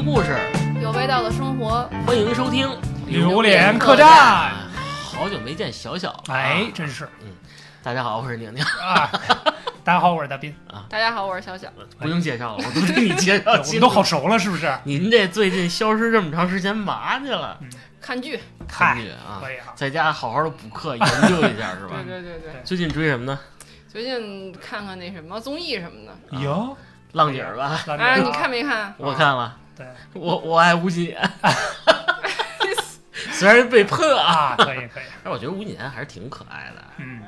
的故事，有味道的生活，欢迎收听《榴莲客栈。好久没见小小，哎，真是。嗯，大家好，我是宁宁啊。大家好，我是大斌啊。大家好，我是小小。不用介绍了，我都给你介绍，我们都好熟了，是不是？您这最近消失这么长时间，嘛去了？看剧，看剧啊，可以啊，在家好好的补课研究一下，是吧？对对对对。最近追什么呢？最近看看那什么综艺什么的。哟，浪姐吧？啊，你看没看？我看了。对，我我爱吴谨言。虽然被喷啊，可以可以。但我觉得吴谨言还是挺可爱的。嗯，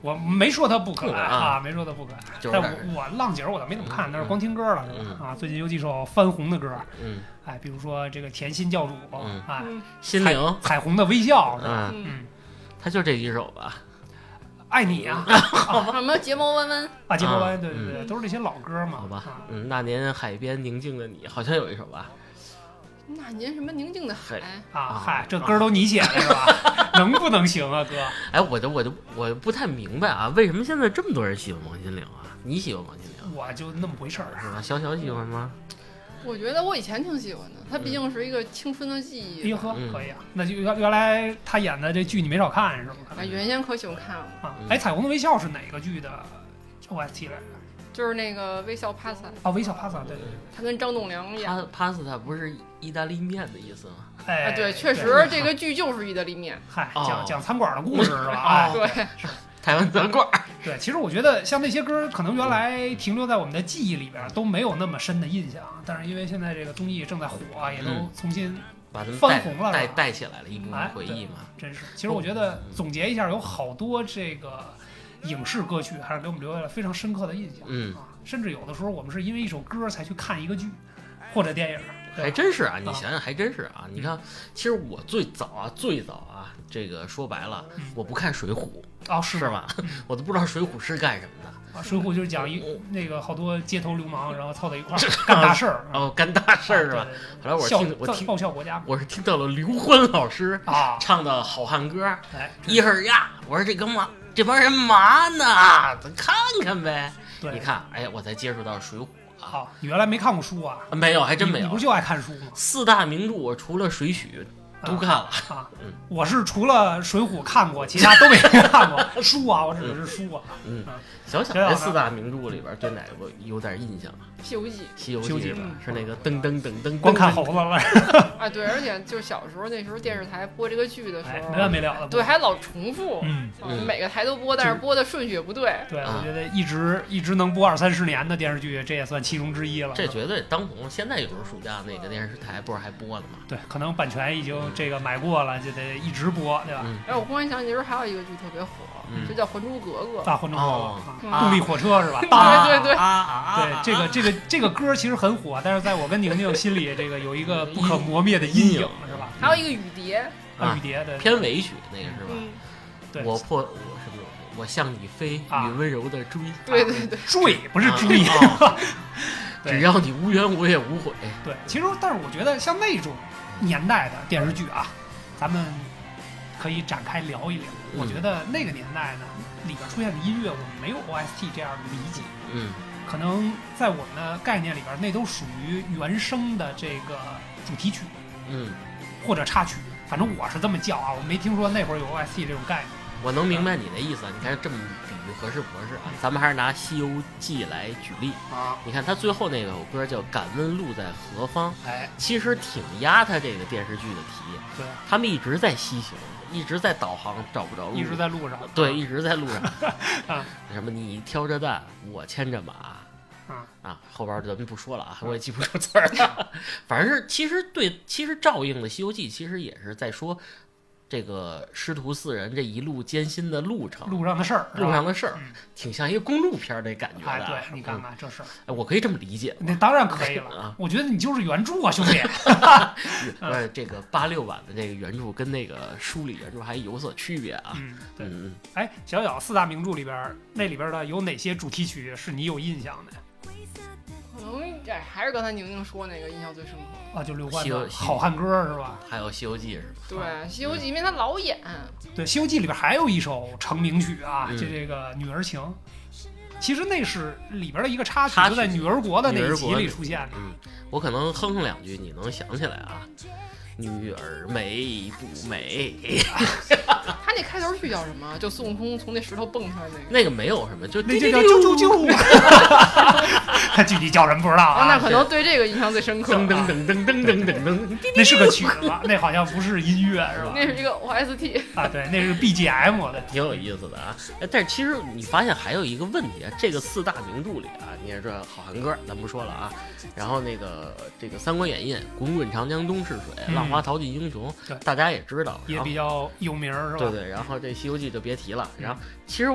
我没说他不可爱啊，没说他不可爱。但我我浪姐我倒没怎么看，但是光听歌了，是吧？啊，最近有几首翻红的歌。嗯。哎，比如说这个甜心教主，哎，心灵彩虹的微笑，嗯嗯，他就这几首吧。爱你啊，什么睫毛弯弯啊，睫毛弯弯，对对对，都是那些老歌嘛。好吧，嗯，那年海边宁静的你，好像有一首吧。那年什么宁静的海啊？嗨，这歌都你写的是吧？能不能行啊，哥？哎，我就我就我不太明白啊，为什么现在这么多人喜欢王心凌啊？你喜欢王心凌？我就那么回事儿，是吧？小小喜欢吗？我觉得我以前挺喜欢的，他毕竟是一个青春的记忆。哎呵，可以啊。那就原原来他演的这剧你没少看是吗？啊，原先可喜欢看了啊。哎，彩虹的微笑是哪个剧的 OST 来着？就是那个微笑 pasta。哦，微笑 pasta，对对对。他跟张栋梁演。pasta 不是意大利面的意思吗？哎，对，确实这个剧就是意大利面。嗨，讲讲餐馆的故事是吧？啊，对。台湾餐馆。对，其实我觉得像那些歌，可能原来停留在我们的记忆里边都没有那么深的印象，但是因为现在这个综艺正在火，也都重新把它翻红了，带带起来了一部分回忆嘛。真是，其实我觉得总结一下，有好多这个影视歌曲还是给我们留下了非常深刻的印象。嗯啊，甚至有的时候我们是因为一首歌才去看一个剧或者电影。还真是啊，你想想还真是啊。你看，其实我最早啊，最早啊，这个说白了，我不看《水浒》。哦，是是吧？我都不知道《水浒》是干什么的。啊，《水浒》就是讲一那个好多街头流氓，然后凑在一块儿 干大事儿。哦，干大事儿是吧？后来我听我听报效国家，我是听到了刘欢老师啊唱的好汉歌。哎，一会儿呀，我说这哥们这帮人嘛呢？咱看看呗。对你看，哎呀，我才接触到《水浒》啊。好，你原来没看过书啊？没有，还真没有。你不就爱看书吗？四大名著，我除了《水浒》。都看了。啊，我是除了《水浒》看过，其他都没看过。书啊，我指的是书啊。嗯，小小这四大名著里边，对哪个有点印象啊？《西游记》。《西游记》是吧？是那个噔噔噔噔，光看猴子了。啊，对，而且就小时候那时候电视台播这个剧的时候，没完没了的。对，还老重复。嗯，每个台都播，但是播的顺序也不对。对，我觉得一直一直能播二三十年的电视剧，这也算其中之一了。这绝对当红。现在有时候暑假那个电视台不是还播呢吗？对，可能版权已经这个买过了，就得一直播，对吧？哎，我忽然想起，其实还有一个剧特别火，就叫《还珠格格》。大还珠格格，动力火车是吧？对 对对，对这个这个这个歌其实很火，但是在我跟宁宁心里，这个有一个不可磨灭的阴影，是吧？还有一个雨蝶，雨蝶的片尾曲那个是吧？对，我破我什么？我向你飞，你温柔的追。对对对，追不是追。只要你无怨，我也无悔。对，其实但是我觉得像那种年代的电视剧啊，咱们可以展开聊一聊。我觉得那个年代呢，里边出现的音乐，我们没有 OST 这样的理解。嗯，可能在我们的概念里边，那都属于原声的这个主题曲，嗯，或者插曲。反正我是这么叫啊，我没听说那会儿有 OST 这种概念。我能明白你的意思，你看这么比喻合适不合适啊？咱们还是拿《西游记》来举例啊。你看他最后那首歌叫《敢问路在何方》，哎，其实挺压他这个电视剧的题。对，他们一直在西行，一直在导航找不着路，一直在路上。对，一直在路上。啊，什么你挑着担，我牵着马。啊啊，后边咱们不说了啊，我也记不住词儿了。反正是，其实对，其实照应的《西游记》，其实也是在说。这个师徒四人这一路艰辛的路程，路上的事儿，路上的事儿，挺像一个公路片的感觉的。哎，对你看看这事儿，哎，我可以这么理解。那当然可以了 啊！我觉得你就是原著啊，兄弟。呃，这个八六版的这个原著跟那个书里原著还有所区别啊。嗯，对。嗯，哎，小小四大名著里边，那里边的有哪些主题曲是你有印象的？可能哎，还是刚才宁宁说那个印象最深刻啊，就刘欢的《好汉歌》是吧？还有《西游记》是吧？对，《西游记》因为他老演。对，《西游记》里边还有一首成名曲啊，就这个《女儿情》。其实那是里边的一个插曲，就在女儿国的那一集里出现的。嗯，我可能哼哼两句，你能想起来啊？女儿美不美？他那开头曲叫什么？就孙悟空从那石头蹦出来那个。那个没有什么，就那就叫啾啾啾，具体叫什么不知道啊，啊。那可能对这个印象最深刻。噔噔噔噔噔噔噔噔，那是个曲子？那好像不是音乐是吧？那是一个 OST，啊，对，那是 BGM 的。挺有意思的啊。哎但是其实你发现还有一个问题啊，这个四大名著里啊，你也知道《好汉歌》，咱不说了啊。然后那个这个《三国演义》，滚滚长江东逝水，嗯浪花淘记英雄对，大家也知道。也比较有名是吧？对对，然后这《西游记》就别提了。嗯然后其实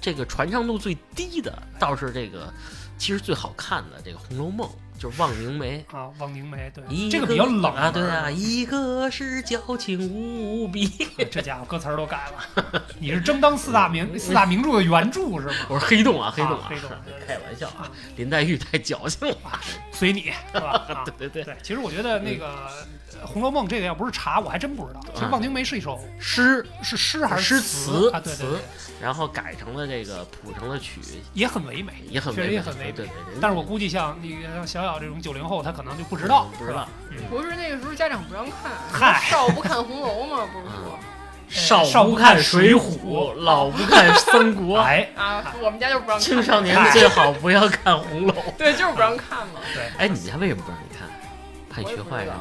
这个传唱度最低的倒是这个，其实最好看的这个《红楼梦》，就是望凝眉。啊，望凝眉，对，这个比较冷啊，对啊，一个是矫情无比，这家伙歌词儿都改了。你是争当四大名四大名著的原著是吗？我是黑洞啊，黑洞啊。黑洞对对开玩笑啊，林黛玉太矫情了，啊，随你是吧？啊，对对对，其实我觉得那个呃《红楼梦》这个要不是查，我还真不知道。其实啊。望凝眉是一首诗。是诗还是诗是词。啊？对对对。词，然后改成了这个谱成了曲，也很唯美，也很唯美，也很唯美。对对对。但是我估计像那个像小小这种九零后，他可能就不知道，不知道是吧。不是那个时候家长不让看，嗨少不看红楼嘛？不是说少少不不看看水水浒，老不看三国，哎，啊，我们家就不让看。青少年最好不要看红楼。对，就是不让看嘛。对哎，你家为什么不让你看？怕你学坏是吗？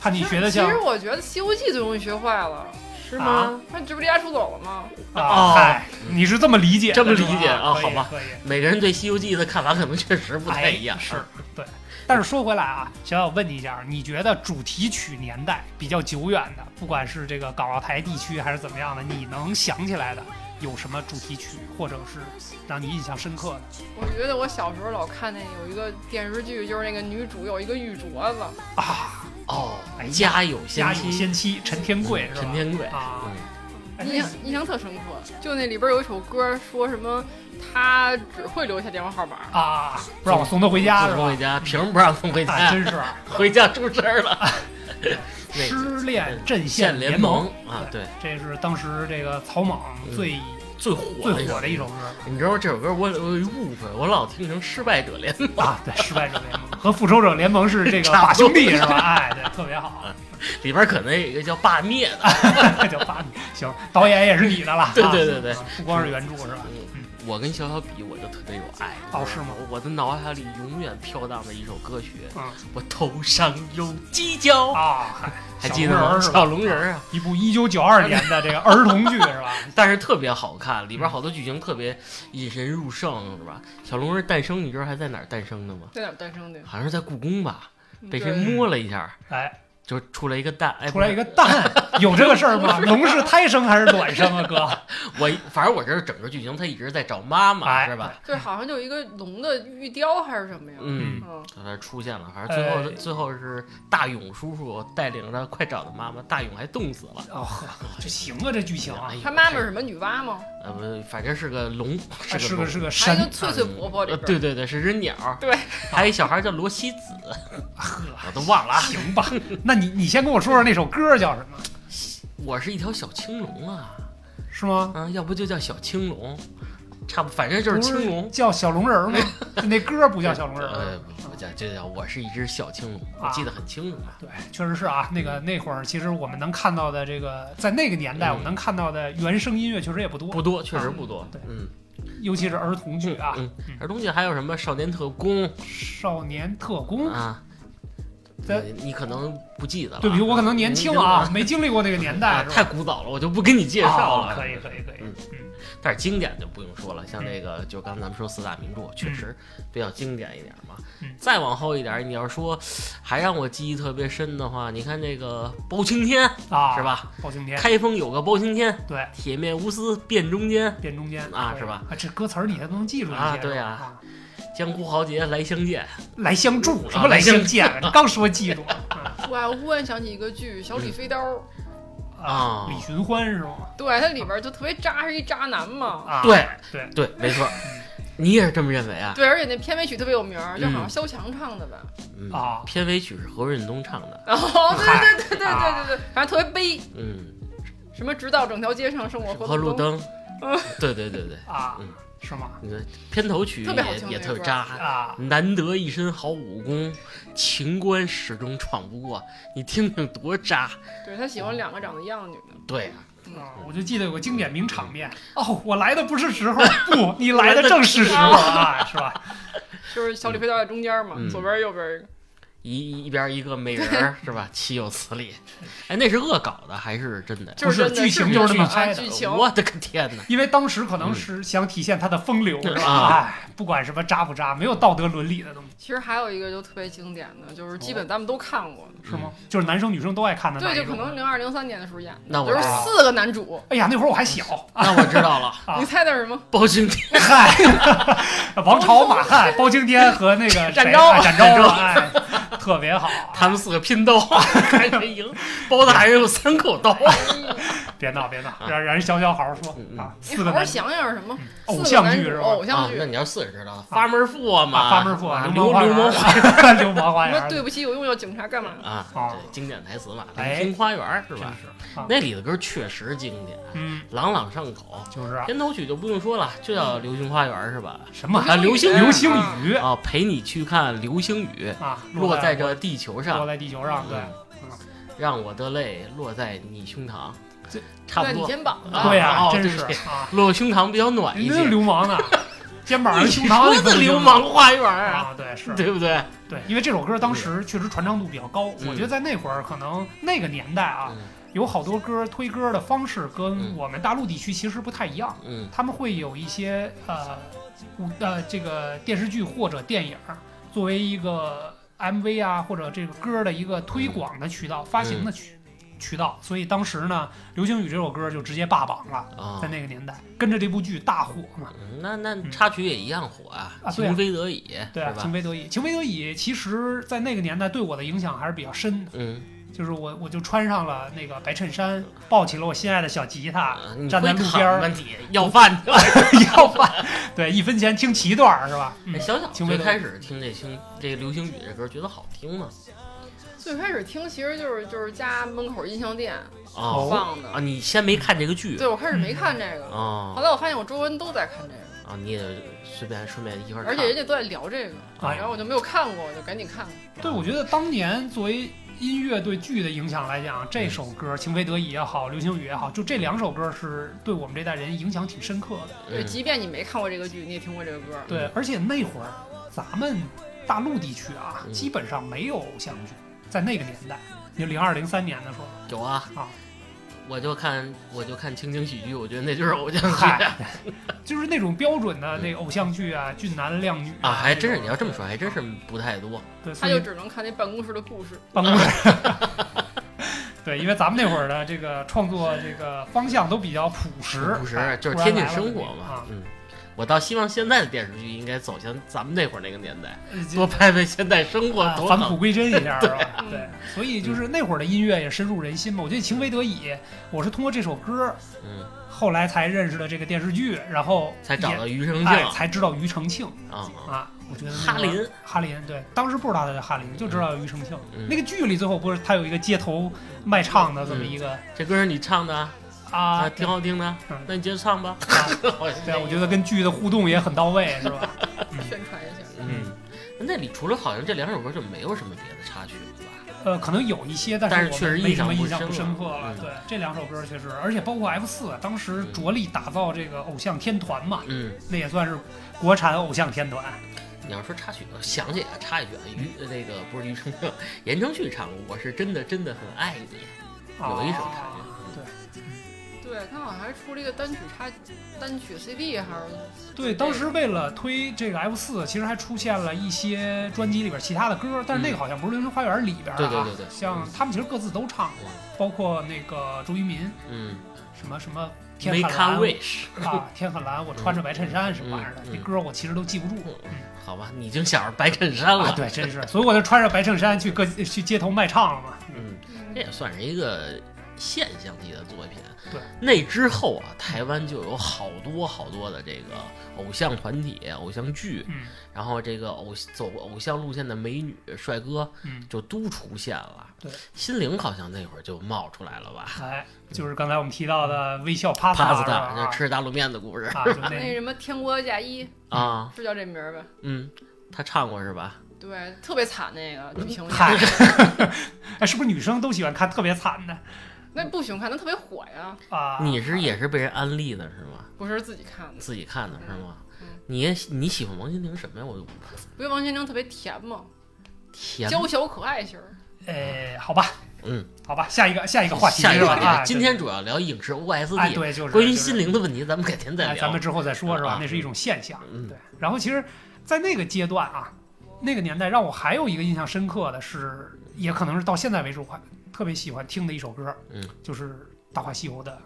怕你学的像其实我觉得《西游记》最容易学坏了，是啊吗？那这不离家出走了吗？哦啊，嗨，你是这么理解，这么理解啊好吧可以。每个人对《西游记》的看法可能确实不太一样。哎、是对。但是说回来啊，小小问你一下，你觉得主题曲年代比较久远的，不管是这个港澳台地区还是怎么样的，你能想起来的有什么主题曲，或者是让你印象深刻的我觉得我小时候老看那有一个电视剧，就是那个女主有一个玉镯子，啊？哦哎，家有家有仙妻，仙妻陈天贵是吧？陈天贵啊，印象印象特深刻。就那里边有一首歌，说什么他只会留下电话号码。啊，不让我送他回家是吧送回？家，凭什么不让送回啊，家？真是 回家出事儿了。那失恋阵线联盟啊，对，这是当时这个草莽最、最火最火的一首歌你知道这首歌我我有一误会，我老听成失败者联盟。啊，对，失败者联盟和复仇者联盟是这个 把兄弟是吧？哎，对，特别好，里边可能有一个叫罢灭的，叫把行，导演也是你的了，对啊对对对啊不光是原著是吧？嗯，我跟小小比，我就特别有爱。哦是吗我的脑海里永远飘荡着一首歌曲，嗯我头上有犄角，啊，还记得吗？小小龙人啊，一部一九九二年的这个儿童剧是吧？但是特别好看，里边好多剧情特别引人入胜，是吧？小龙人诞生，你知道还在哪儿诞生的吗？在哪儿诞生的？好像是在故宫吧，被谁摸了一下，哎，就出来一个蛋，哎，出来一个，蛋，有这个事儿吗？龙是胎生还是卵生啊，哥？我反正我这是整个剧情，他一直在找妈妈，哎是吧？对，好像就有一个龙的玉雕还是什么呀？嗯，嗯，他才出现了，反正最后、哎最后是大勇叔叔带领着快找的妈妈，大勇还冻死了。哦呵，这行啊，这剧情啊哎，他妈妈是什么女娲吗？呃不，反正是个龙，哎是个是个是个还有一神个翠翠婆婆里。对对对，是只鸟。对，还有一小孩叫罗西子，呵，我都忘了啊。行吧？那你你先跟我说说那首歌叫什么？我是一条小青龙啊，是吗？嗯，要不就叫小青龙，差不，反正就是青龙。叫小龙人儿吗？那歌不叫小龙人呃儿。，叫，就叫我是一只小青龙，我啊记得很清楚嘛。对，确实是啊。那个那会儿，其实我们能看到的这个，在那个年代，嗯我们能看到的原声音乐确实也不多，不多，确实不多。对嗯，尤其是儿童剧啊，嗯嗯，儿童剧还有什么少年特工少年特工》啊？在你你可能不记得了。对不起，我可能年轻啊，没经历过那个年代，太古早了，我就不跟你介绍了。啊可以，可以，可以。但是经典就不用说了，像这个就刚才咱们说四大名著，确实比较经典一点嘛。嗯。再往后一点，你要说还让我记忆特别深的话，你看这个包青天啊，是？吧？包青天，开封有个包青天，对，铁面无私辨忠奸，辨忠奸啊是吧？啊，这歌词儿你还都能记住啊对啊。江湖豪杰来相见。来相助，啊什么来来相相见刚说记住啊我我忽然想起一个剧《小李飞刀》，啊李寻欢是吗？对，他里边就特别渣，是一渣男嘛。啊，对对，对，没错，你也是这么认为啊？对，而且那片尾曲特别有名儿，就好像嗯萧蔷唱的吧。嗯啊片尾曲是何润东唱的。哦，对对对对对对对对，反正特别悲，嗯，什么直到整条街上生我和路路灯。灯。对对对对，啊嗯，是吗？你的片头曲特别好也听也特渣。啊，难得一身好武功，情关始终闯不过。你听听多渣！对他喜欢两个长得一样的女的。对啊，啊，我就记得有个经典名场面哦，我来的不是时候，不，你来的正是时候啊，是吧？就是小李飞刀在中间嘛，嗯左边右边一一一边一个美人儿 是吧？岂有此理！哎，那是恶搞的还是真的？就是剧情就是这么啊拍的剧情我的个天哪！因为当时可能是想体现他的风流，是吧？啊哎，不管什么渣不渣，没有道德伦理的东西，其实还有一个就特别经典的，就是基本咱们都看过。是吗？就是男生女生都爱看的那对，就可能零二零三年的时候演的，那我就是四个男主。哎呀，那会儿我还小，那我知道了，啊你猜的是什么？包青天 嗨，王朝、马汉、包青天和那个展昭哎展昭，哎，特别好。他们四个拼斗，还没赢。包大人有三口刀，别闹别闹，让让人小小好好说。嗯嗯啊。你好好四个男想想是什么？偶像剧是吧？啊，偶像剧。那。你要四是知道，发门富啊嘛，啊，发门富啊，流流流氓氓花园，流氓花什么园，对不起，有用要警察干嘛？啊，哦对，经典台词嘛，《哎。流星花园》是吧？那里的歌确实经典，嗯，朗朗上口。就是啊。片头曲就不用说了，就叫《流星花园》是吧？什么？啊，流星流星雨。啊，陪你去看流星雨，啊，落在在这地球上。落上，在地球上，对。嗯让我的泪落在你胸膛。这，在你差不多。肩膀啊上。对呀，真是。啊，落胸膛比较暖一些。流氓呢，肩膀上你胸膛说的流氓花园啊，啊，对是。对不对？对，因为这首歌当时确实传唱度比较高，嗯。我觉得在那会儿可能那个年代啊，嗯。有好多歌推歌的方式跟嗯。我们大陆地区其实不太一样，嗯。他们会有一些呃舞呃这个电视剧或者电影作为一个 MV 啊或者这个歌的一个推广的渠道、发行的渠渠道，所以当时呢，《流星雨》这首歌就直接霸榜了，啊在，那个年代跟着这部剧大火嘛。嗯那那插曲也一样火啊，情非得已，对啊，情？非得已，情非得已，其实在那个年代对我的影响还是比较深的。嗯，就是我我就穿上了那个白衬衫，抱起了我心爱的小吉他，站在会路边儿要饭去了。要饭，对，一分钱听七段儿是吧？嗯哎，小小最开始听这星这个流星雨这歌，觉得好听吗？最开始听其实就是就是家门口音像店哦放的。啊，你先没看这个剧对，我开始没看这个啊，后哦来我发现我周围人都在看这个，啊，你也随便顺便一块儿，而且人家都在聊这个，哎然后我就没有看过，我就赶紧看。对，我觉得当年作为音乐对剧的影响来讲，这首歌《情非得已》也好，《流星雨》也好，就这两首歌是对我们这代人影响挺深刻的。对，嗯即便你没看过这个剧，你也听过这个歌。对，而且那会儿咱们大陆地区啊，嗯。基本上没有偶像剧，在那个年代，就零二零三年的时候，有啊。啊，我就看我就看情景喜剧，我觉得那就是偶像剧嗨，就是那种标准的那个偶像剧啊，俊男靓女啊，还真是你要这么说，还真是不太多。对，他就只能看那办公室的故事。办公室。对，因为咱们那会儿的这个创作这个方向都比较朴实，朴实哎就是贴近生活嘛啊。。嗯，我倒希望现在的电视剧应该走向咱们那会儿那个年代，呃多拍拍现代生活。返璞归真一下，是吧？嗯对，所以就是那会儿的音乐也深入人心嘛。我觉得《情非得已》，我是通过这首歌，嗯，后来才认识了这个电视剧，然后才找到庾澄庆哎，才知道庾澄庆啊啊，啊。我觉得哈林，哈林，对，当时不知道他叫哈林，就知道庾澄庆。嗯那个剧里最后不是他有一个街头卖唱的这么一个这歌是你唱的啊，啊，挺好听的嗯，那你接着唱吧。啊 对，我觉得跟剧的互动也很到位，是吧？宣传一下。嗯，那里除了好像这两首歌就没有什么别的插曲了吧？呃，可能有一些，但但是我没确实印象不什么印象不深刻了。嗯对，这两首歌确实，而且包括 F 四，当时着力打造这个偶像天团嘛，嗯，那也算是国产偶像天团。你要说插曲，我想起来插一句啊，于呃那个不是于承庆，言承旭唱过《我是真的真的很爱你》，有一首插啊曲。对他好像还出了一个单曲插单曲 CD，还是对，当时为了推这个 F 四，其实还出现了一些专辑里边其他的歌，但是那个好像不是《流星花园》里边啊。对对对对像他们其实各自都唱过，包括那个周渝民，嗯什么什么天很蓝 wish。啊，天很蓝，我穿着白衬衫什么玩意儿的嗯，嗯那歌我其实都记不住。好吧，你已经想着白衬衫啊，了。对，真是，所以我就穿着白衬衫去各去街头卖唱了嘛。嗯，这也算是一个现象级的作品。对，那之后啊，台湾就有好多好多的这个偶像团体、偶像剧，嗯。然后这个偶走偶像路线的美女、帅哥嗯，就都出现了。对，心灵好像那会儿就冒出来了吧？哎，就是刚才我们提到的微笑 pasta 是吧，pasta 那吃大卤面的故事。啊，就那 那什么《天国嫁衣》啊，是叫这名儿吧？嗯，他唱过是吧？对，特别惨那个女评委，哎，是不是女生都喜欢看特别惨的那不喜欢看，那特别火呀，啊？你是也是被人安利的是吗？不是自己看的。自己看的是吗嗯？你也你喜欢王心凌什么呀？我就不是王心凌特别甜吗？甜，娇小可爱型儿。哎，好吧，嗯，好吧，下一个下一个话题下一个话是吧啊题，今天主要聊影视哎 OSD。对，就是关于心灵的问题，咱们改天再哎，聊。咱们之后再说，是吧啊？那是一种现象。嗯对。然后其实，在那个阶段啊，那个年代让我还有一个印象深刻的是，也可能是到现在为止我还特别喜欢听的一首歌，嗯，就是《大话西游》的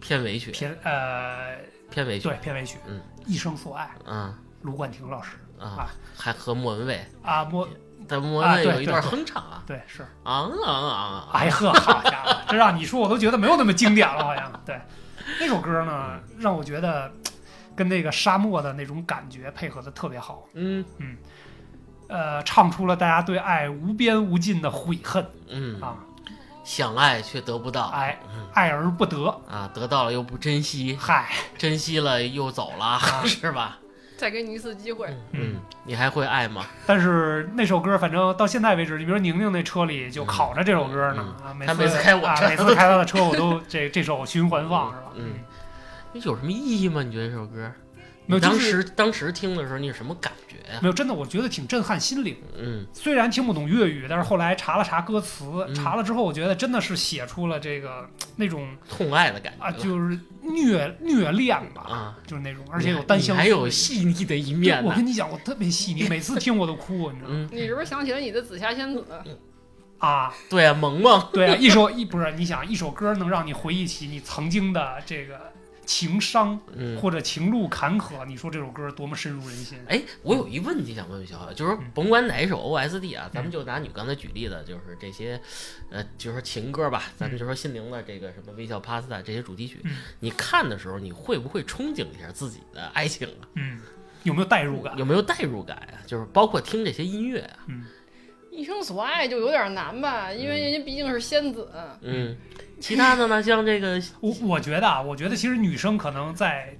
片尾曲，片呃片尾曲，对片尾曲，嗯，一生所爱，嗯卢冠廷老师啊啊，还和莫文蔚，啊，莫但莫文蔚有一段哼唱啊，对是，啊啊啊啊！哎呵，好家伙，这让你说我都觉得没有那么经典了，好像对。那首歌呢，让我觉得跟那个沙漠的那种感觉配合的特别好。嗯。嗯呃，唱出了大家对爱无边无尽的悔恨。嗯，啊，想爱却得不到，哎嗯，爱而不得，啊，得到了又不珍惜，嗨，珍惜了又走了，是吧？再给你一次机会，嗯，你还会爱吗？但是那首歌，反正到现在为止，你比如宁宁那车里就烤着这首歌呢，啊，每他次每次开我每次开他的车，我都这这首循环放，是吧？嗯，有什么意义吗？你觉得这首歌？没有，当就是时当时听的时候，你是什么感觉呀？没有，真的，我觉得挺震撼心灵。嗯。虽然听不懂粤语，但是后来查了查歌词，嗯。查了之后，我觉得真的是写出了这个那种痛爱的感觉啊，就是虐虐恋吧，啊，就是那种，而且有单相思，还有细腻的一面我跟你讲，我特别细腻，每次听我都哭，你知道吗？嗯，你是不是想起了你的紫霞仙子？啊，对啊，萌萌，对啊，一首一不是你想一首歌能让你回忆起你曾经的这个情伤嗯。或者情路坎坷，你说这首歌多么深入人心？哎，我有一问题想问问小海，就是嗯甭管哪一首 OSD 啊，咱们就拿你刚才举例的，就是这些，呃，就是说情歌吧，咱们就说心灵的这个什么微笑 Pasta 这些主题曲，嗯你看的时候，你会不会憧憬一下自己的爱情啊？嗯，有没有代入感？有没有代入感啊？就是包括听这些音乐啊，嗯，一生所爱就有点难吧，因为人家毕竟是仙子。嗯，其他的呢，像这个，我我觉得啊，我觉得其实女生可能在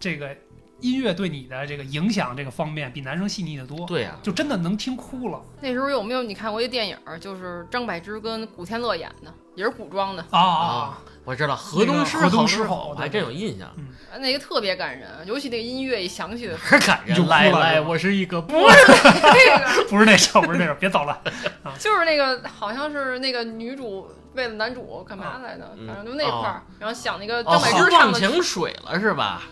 这个音乐对你的这个影响这个方面比男生细腻的多，对啊，就真的能听哭了。那时候有没有你看过一电影，就是张柏芝跟古天乐演的，也是古装的，啊啊，我知道河东狮河东狮狮吼对我还真有印象，那个特别感人，尤其那个音乐一响起的时候。感人。就来来，我是一个不是，那个。不是那首，不是那首，别走了。就是那个好像是那个女主为了男主干嘛来的，嗯反正就那块儿，然后想那个哦张柏芝唱忘的，情水了是吧？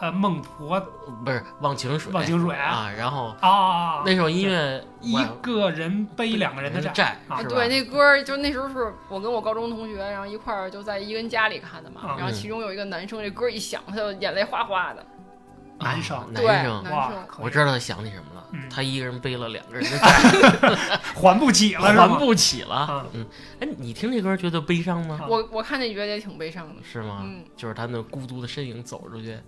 呃，孟婆不是忘情水，忘情水啊啊，然后啊，那首音乐一个人背两个人的债债啊是吧？对，那歌儿就那时候是我跟我高中同学，然后一块儿就在一个人家里看的嘛啊，然后其中有一个男生，这歌儿一响，他就眼泪哗哗的，男生啊对，男生，男哇生，，我知道他想起什么了嗯，他一个人背了两个人的债，还不起了，还不起了。啊。嗯，哎，你听这歌觉得悲伤吗？啊我我看那觉得也挺悲伤的，是吗？嗯，就是他那孤独的身影走出去，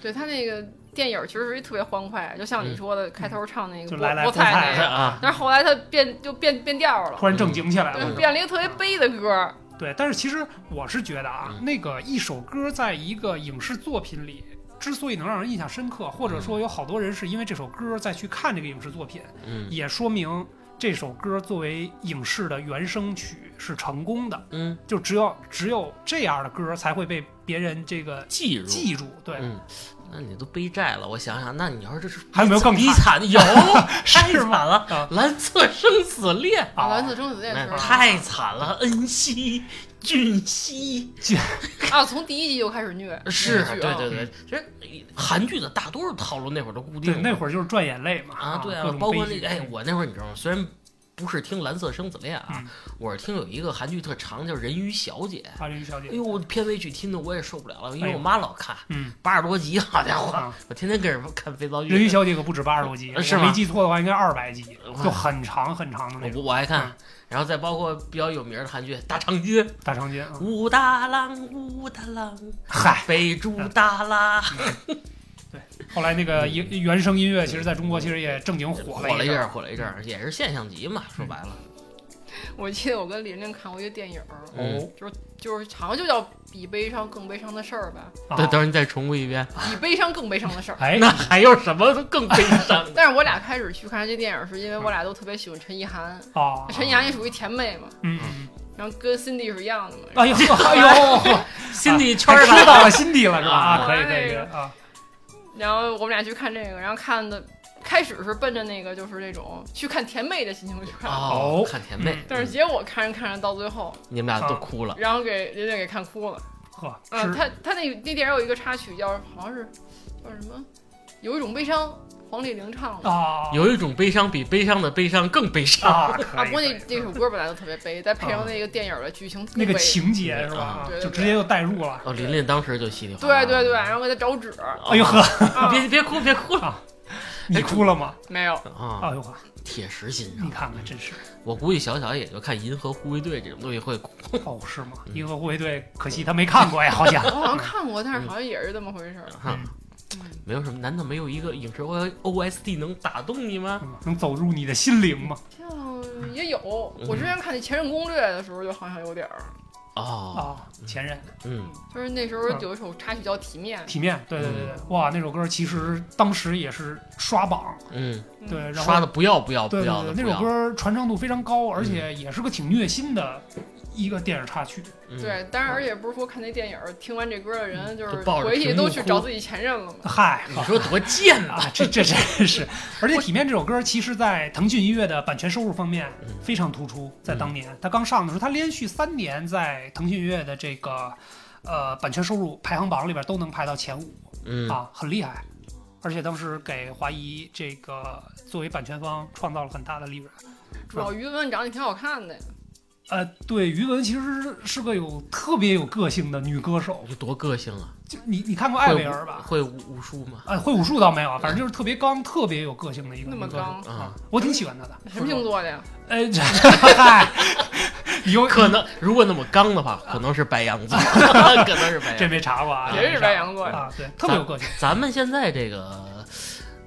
对他那个电影其实是一特别欢快，就像你嗯说的，开头唱那个菠就来来菠菜那个，啊，但是后来他变就变变调了，突然正经起来对，了。变了一个特别悲的歌，对，但是其实我是觉得啊，嗯。那个一首歌在一个影视作品里。之所以能让人印象深刻，或者说有好多人是因为这首歌再去看这个影视作品，嗯也说明这首歌作为影视的原声曲是成功的。嗯，就只有只有这样的歌才会被别人这个记住，记住。对，嗯，那你都背债了，我想想，那你要是这是还有没有更悲惨的？有，太惨了，啊蓝色生死恋，啊，啊蓝色生死恋？太惨了，恩熙、俊熙，啊，从第一集就开始虐，是对对对，其实韩剧的大多数套路那会儿都固定对，那会儿就是赚眼泪嘛。啊，对啊包括那个，哎，我那会儿你知道吗？虽然不是听《蓝色生死恋》啊，嗯。我是听有一个韩剧特长叫《人鱼小姐》。啊，人鱼小姐哎，呦，片尾曲听的我也受不了了，因为我妈老看嗯。八十多集，好家伙，啊，我天天跟着看肥皂剧。人鱼小姐可不止八十多集，呃是吗？没记错的话应该二百集，就很长很长的那我种。我爱看。嗯，然后再包括比较有名的韩剧《大长今》，大长今啊，武大郎，武大郎，嗨，北猪大拉，后来那个原原声音乐，其实在中国其实也正经火了火了一阵儿，火了一阵儿，也是现象级嘛，说白了。我记得我跟琳琳看过一个电影儿，嗯。哦，就是好像就叫《比悲伤更悲伤的事儿》吧，啊等等会儿你再重复一遍，比悲伤更悲伤的事儿。哎，那还有什么更悲伤的？但是我俩开始去看这电影，是因为我俩都特别喜欢陈意涵，啊，陈意涵也属于甜妹嘛，嗯。嗯，然后跟 Cindy 是一样的嘛。哎呦哎呦，心里圈儿还说上到了心底了是吧？啊。啊，可以可以可以啊，然后我们俩去看这个，然后看的开始是奔着那个就是那种去看甜妹的心情去看，哦哦，看甜妹嗯，但是结果看着看着到最后，你们俩都哭了。然后给人家给看哭了。呵，啊，是他他那那电影有一个插曲叫好像是叫什么，有一种悲伤，黄丽玲唱的。啊，有一种悲伤比悲伤的悲伤更悲伤。啊，啊，可以不过那那首歌本来就特别悲，再配上那个电影的剧情，那个情节是吧就直接就带入了。哦，琳琳当时就稀里哗啦。对对对，然后给他找纸，哦哎呦呵，啊别别哭别哭了你哭了吗？没有，啊！哎呦呵，铁石心肠你。看看，真是我估计小小也就看《银河护卫队》这种东西会哭。哦，是吗？嗯银河护卫队，可惜他没看过呀，好像我好像看过，但是好像也是这么回事儿。哈，没有什么，难道没有一个影视 O O S D 能打动你吗？嗯能走入你的心灵吗？像也有，嗯我之前看那《前任攻略》的时候，就好像有点儿，哦，啊，前任嗯，就是那时候有一首插曲叫《体面》，体面，对对对对，哇，那首歌其实当时也是刷榜，嗯，嗯对，然后刷的不要不要不要的。那首歌传唱度非常高，而且也是个挺虐心的一个电影插曲。嗯，对，当然而且不是说看那电影儿听完这歌的人，就是回去都去找自己前任了嘛。嗨，你说多贱呐！啊，这这真是，而且《体面》这首歌，其实在腾讯音乐的版权收入方面嗯非常突出。在当年，它刚上的时候，它连续三年在腾讯音乐的这个呃版权收入排行榜里边都能排到前五嗯，啊，很厉害。而且当时给华谊这个作为版权方创造了很大的利润。主要于文长得挺好看的呀，呃，对，于文其实是个有特别有个性的女歌手。有多个性啊！就你你看过艾薇儿吧？会武武术吗？哎，会武术倒没有啊，反正就是特别刚、特别有个性的一个那么女歌手刚啊，我挺喜欢她的。什么星座的呀？呃，这 嗨，有可能如果那么刚的话，可能是白羊座，可能是白羊。这没查过啊，谁是白羊座呀？啊？对，特别有个性。咱们现在这个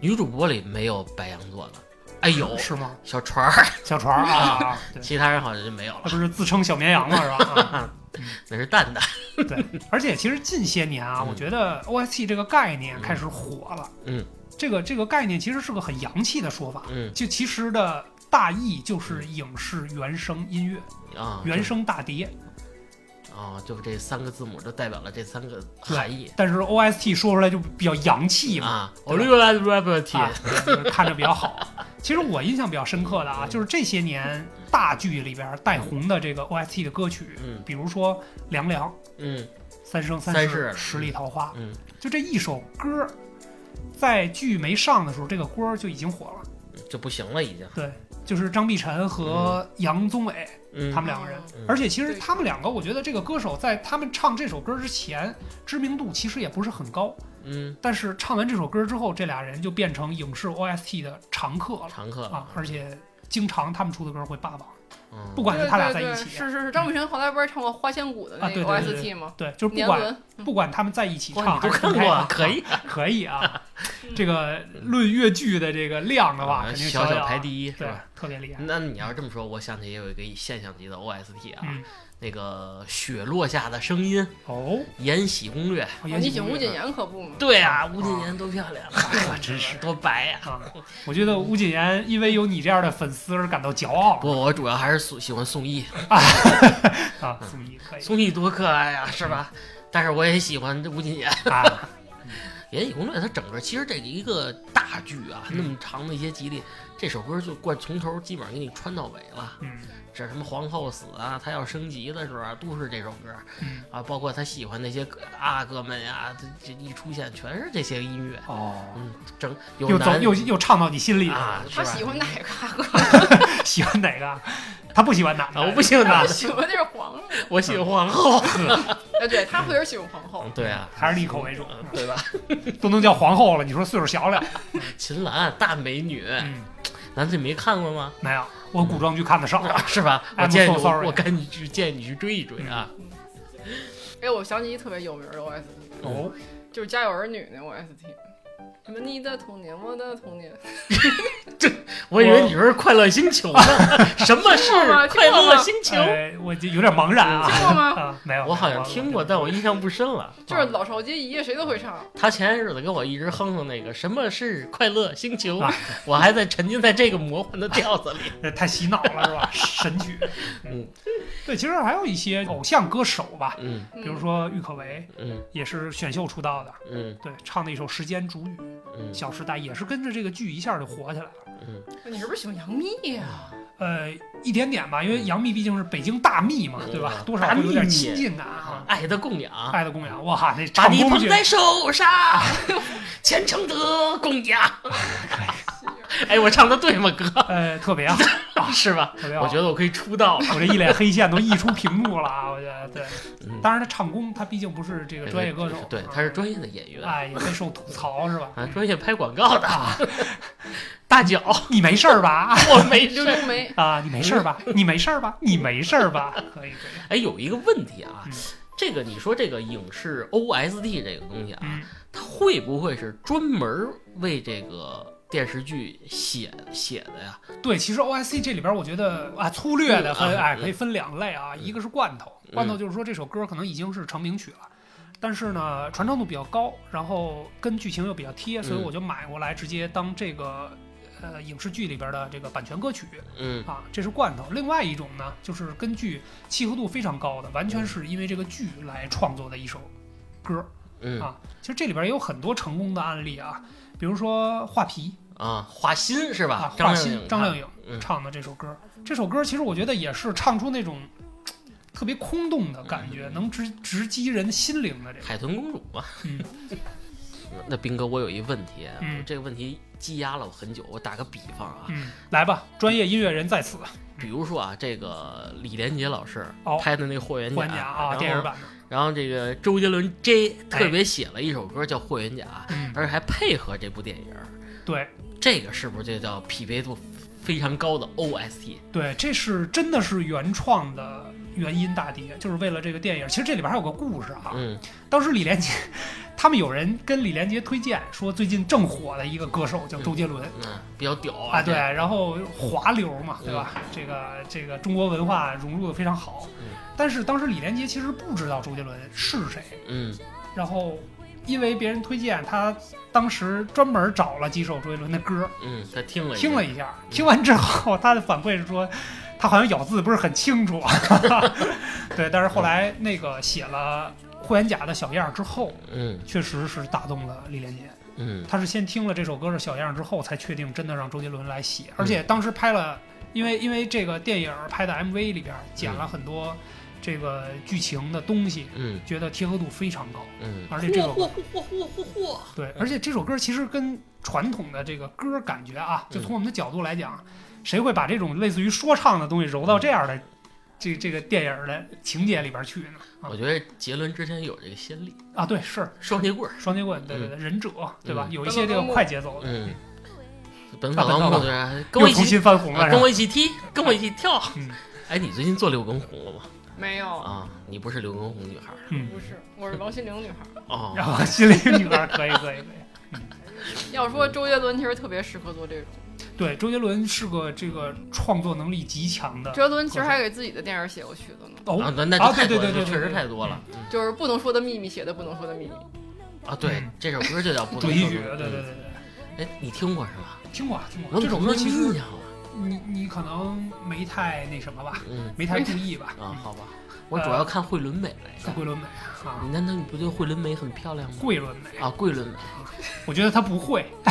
女主播里没有白羊座的，哎有 是吗？小船儿，小船儿啊，对，其他人好像就没有了他。不是自称小绵羊吗？是吧？啊那是蛋蛋。对，而且其实近些年啊，嗯我觉得 OST 这个概念开始火了。嗯，这个这个概念其实是个很洋气的说法，嗯就其实的大意就是影视原声音乐、啊，原声大碟。啊，就这三个字母就代表了这三个含义但是 OST 说出来就比较洋气嘛，啊。对吧 o l i v e r T 啊，就是看着比较好。其实我印象比较深刻的啊，就是这些年大剧里边带红的这个 OST 的歌曲，嗯比如说《凉凉》《嗯三生三世三世》《十里桃花》，嗯，就这一首歌，在剧没上的时候，这个歌就已经火了。就不行了已经。对，就是张碧晨和杨宗纬嗯，他们两个人。嗯而且其实他们两个，我觉得这个歌手在他们唱这首歌之前，知名度其实也不是很高。嗯但是唱完这首歌之后，这俩人就变成影视 OST 的常客了常客啊！而且经常他们出的歌会霸榜，嗯不管是他俩在一起，是是是，张碧晨后来不是唱过《花千骨》的啊那个 OST 吗？对，就是不管，不管他们在一起，唱都看过是分开唱，可以。可以啊。这个论越剧的这个量的话，啊肯定小小排第一是对吧？，特别厉害。那你要这么说，我想起也有一个现象级的 OST 啊，嗯，那个雪落下的声音，哦，《延禧攻略》。延禧吴谨言可不嘛？对啊，吴谨言多漂亮啊，可真是多白呀！啊！我觉得吴谨言因为有你这样的粉丝而感到骄傲不，我主要还是宋喜欢宋轶，啊！宋轶可以宋轶多可爱呀，是吧？但是我也喜欢吴谨言。啊，延禧攻略》它整个其实这个一个大剧啊，嗯那么长的一些集里，这首歌就贯从头基本上给你穿到尾了。嗯这什么皇后死啊，他要升级的时候啊，都是这首歌嗯啊，包括他喜欢那些哥阿哥们呀，这这一出现全是这些音乐。哦，嗯，整又走又又唱到你心里了，啊，他喜欢哪个阿哥？喜欢哪个？他不喜欢男的，啊，我不喜欢男他的，喜欢的是皇上。我喜欢皇后。哎，对他会是喜欢皇后嗯，。对啊，还是以口为主，嗯对吧？都能叫皇后了，你说岁数小了？秦岚大美女，嗯，咱这没看过吗？没有，我古装剧看的少。啊 是吧？我建议，sorry 我赶紧去建议你去追一追啊！哎，我想起一特别有名的 OST，哦，就是《家有儿女》那 OST。什么你的童年，我的童年，这我以为你说是快乐星球呢，什么是快乐星球？哎，我就有点茫然啊。听过吗？啊，没有，我好像听过，但我印象不深了。就是老少皆宜，谁都会唱。他前些日子跟我一直哼哼那个什么是快乐星球啊，我还在沉浸在这个魔幻的调子里。这太洗脑了是吧？神曲。嗯，对，其实还有一些偶像歌手吧，嗯比比如说郁可唯，嗯也是选秀出道的，嗯对，唱的一首《时间煮雨》，嗯《小时代》也是跟着这个剧一下就火起来了。嗯，你是不是喜欢杨幂呀？呃，一点点吧，因为杨幂毕竟是北京大幂嘛，对吧？嗯多少会有点亲近感啊。爱的供养，爱的供养，哇哈，那把唱功去，你捧在手上，虔诚的供养。哎，我唱的对吗，哥？呃，特别好，是吧？特别好。我觉得我可以出道了。我这一脸黑线都溢出屏幕了啊！我觉得对，嗯当然他唱功，他毕竟不是这个专业歌手，对，啊他是专业的演员，哎，也备受吐槽是吧？啊，专业拍广告的。啊，大脚，你没事儿吧？我没事。刘冬梅，啊，你没事儿吧？你没事儿吧？你没事儿吧？可以可以，哎，有一个问题啊嗯，这个你说这个影视 OST 这个东西啊，嗯，它会不会是专门为这个电视剧写写的呀？对，其实 OSC 这里边我觉得啊，粗略的分嗯啊哎嗯可以分两类啊，一个是罐头，嗯罐头就是说这首歌可能已经是成名曲了。但是呢，传唱度比较高，然后跟剧情又比较贴，所以嗯我就买过来直接当这个呃影视剧里边的这个版权歌曲嗯啊，这是罐头。另外一种呢，就是根据契合度非常高的，完全是因为这个剧来创作的一首歌嗯啊。其实这里边也有很多成功的案例啊，比如说画皮。啊，画心是吧？画心靓颖张靓颖嗯。唱的这首歌，这首歌其实我觉得也是唱出那种特别空洞的感觉，能直直击人心灵的这个。海豚公主嘛。嗯。那斌哥，我有一问题，嗯。这个问题积压了我很久。我打个比方啊，嗯，来吧，专业音乐人在此，比如说啊，这个李连杰老师哦。拍的那个《霍元甲啊，电影版的，然后这个周杰伦 J 哎特别写了一首歌叫《霍元甲》，嗯，而且还配合这部电影，对。这个是不是就叫匹配度非常高的 OST？对，这是真的是原创的原因大跌，就是为了这个电影。其实这里边还有个故事啊，嗯。当时李连杰，他们有人跟李连杰推荐说，最近正火的一个歌手叫周杰伦。嗯，比较屌啊，对，，然后华流嘛，对吧？嗯这个这个中国文化融入的非常好，嗯。但是当时李连杰其实不知道周杰伦是谁，嗯。然后因为别人推荐，他当时专门找了几首周杰伦的歌。嗯，他听了听了一一下，听完之后他的反馈是说，他好像咬字不是很清楚，对，但是后来那个写了《霍元甲》的小样之后，嗯。确实是打动了李连杰。嗯。他是先听了这首歌的小样之后，才确定真的让周杰伦来写，嗯。而且当时拍了，因为因为这个电影拍的 MV 里边剪了很多这个剧情的东西，嗯。觉得贴合度非常高。嗯，而且这首嚯嚯嚯嚯嚯，对，而且这首歌其实跟传统的这个歌感觉啊，就从我们的角度来讲，谁会把这种类似于说唱的东西揉到这样的这这个电影的情节里边去呢？啊我觉得杰伦之前有这个先例，啊，对，是双截棍儿，双截棍，对对对，忍者，对吧？嗯有一些这个快节奏的，嗯，本草纲纲目对，跟我一起新翻红了，啊跟是吧我一起踢，跟我一起跳嗯。哎，你最近做六根红了吗？没有，啊，你不是刘畊宏女孩儿嗯，不是，我是王心凌女孩。哦，然后心凌女孩可以可以可以。要说周杰伦，其实特别适合做这种。对，周杰伦是个这个创作能力极强的周杰伦其实还给自己的电影写过曲子呢，哦啊，那那啊就太多了，对对对确实太多了。嗯就是不能说的秘密写的不能说的秘密。啊，对嗯，这首歌就叫不能说的对对对嗯对，哎，你听过是吧？听过听过。我这首怎么没印歌其实象了？你你可能没太那什么吧，嗯没太注意吧。啊，好吧，我主要看惠伦美来的。是桂纶镁啊，你难道你不觉得惠伦美很漂亮吗？桂纶镁，啊，桂纶镁我觉得她不会，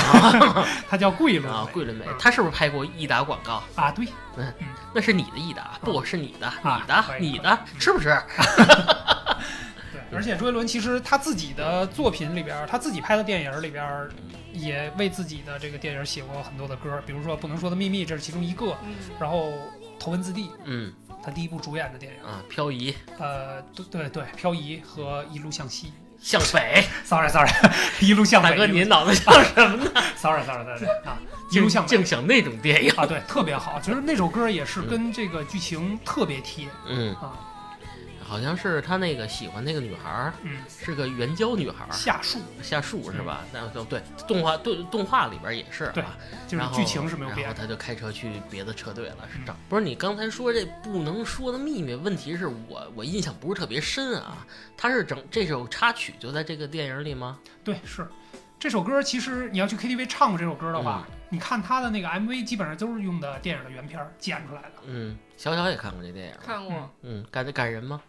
她叫桂纶啊，镁桂纶镁嗯，她是不是拍过益达广告？啊，对，嗯那是你的益达，不是你的，啊你的，你的，是不是？对，而且周杰伦其实他自己的作品里边，他自己拍的电影里边，也为自己的这个电影写过很多的歌，比如说《不能说的秘密》，这是其中一个。嗯，然后《头文字 D》，嗯他第一部主演的电影，啊，漂移呃，对对对，漂移和一路向西。向北，Sorry Sorry，一路向北。大哥，您脑子想什么呢？Sorry Sorry Sorry 啊，一路向北净想那种电影。啊，对，特别好。其实那首歌也是跟这个剧情特别贴。嗯啊，好像是他那个喜欢那个女孩儿嗯，是个援交女孩儿，夏树夏树是吧？那都对，动画对动画里边也是对啊。然后就是剧情是没有变。然后他就开车去别的车队了，是嗯这样。不是你刚才说这不能说的秘密，问题是我我印象不是特别深啊。他是整这首插曲就在这个电影里吗？对，是这首歌。其实你要去 KTV 唱过这首歌的话，嗯你看他的那个 MV，基本上都是用的电影的原片剪出来的。嗯，小小也看过这电影，看过，嗯，感感人吗？